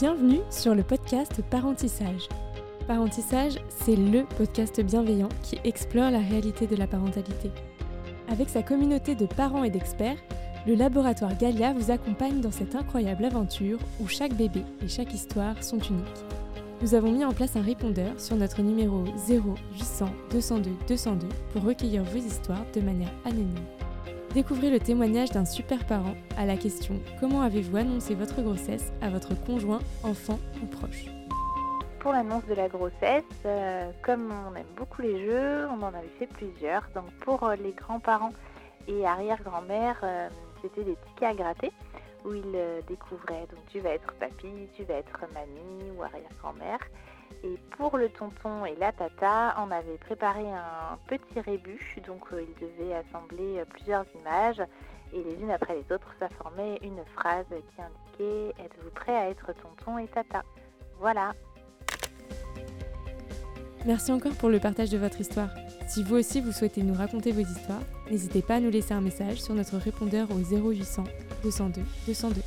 Bienvenue sur le podcast Parentissage. Parentissage, c'est le podcast bienveillant qui explore la réalité de la parentalité. Avec sa communauté de parents et d'experts, le laboratoire Galia vous accompagne dans cette incroyable aventure où chaque bébé et chaque histoire sont uniques. Nous avons mis en place un répondeur sur notre numéro 0800 202 202 pour recueillir vos histoires de manière anonyme. Découvrez le témoignage d'un super parent à la question Comment avez-vous annoncé votre grossesse à votre conjoint, enfant ou proche? Pour l'annonce de la grossesse, euh, comme on aime beaucoup les jeux, on en avait fait plusieurs. Donc pour euh, les grands-parents et arrière-grand-mère, euh, c'était des tickets à gratter où ils découvraient donc tu vas être papy, tu vas être mamie ou arrière-grand-mère. Et pour le tonton et la tata, on avait préparé un petit rébus, donc euh, ils devaient assembler euh, plusieurs images et les unes après les autres, ça formait une phrase qui indiquait Êtes-vous prêt à être tonton et tata? Voilà. Merci encore pour le partage de votre histoire. Si vous aussi vous souhaitez nous raconter vos histoires, n'hésitez pas à nous laisser un message sur notre répondeur au 0800 202 202.